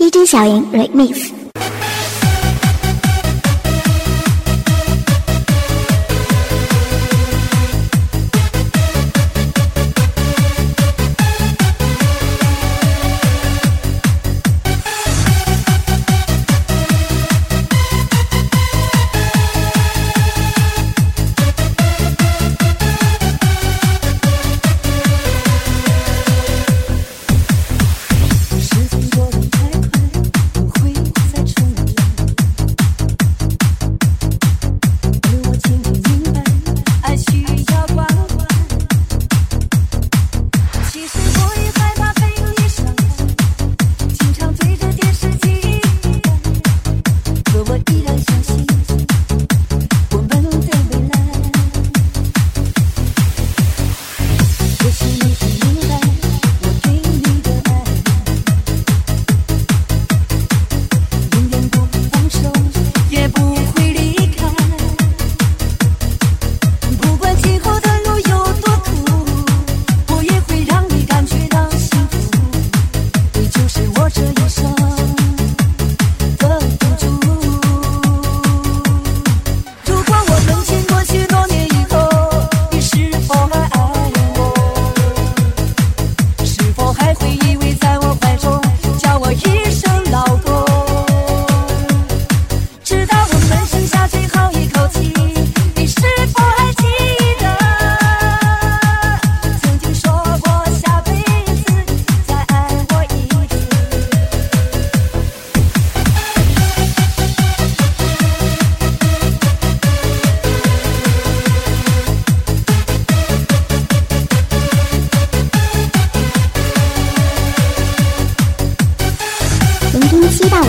DJ 小莹 remix。but eat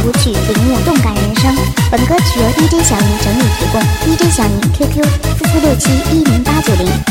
舞曲，领悟动感人生。本歌曲由 DJ 小宁整理提供，DJ 小宁 QQ 四四六七一零八九零。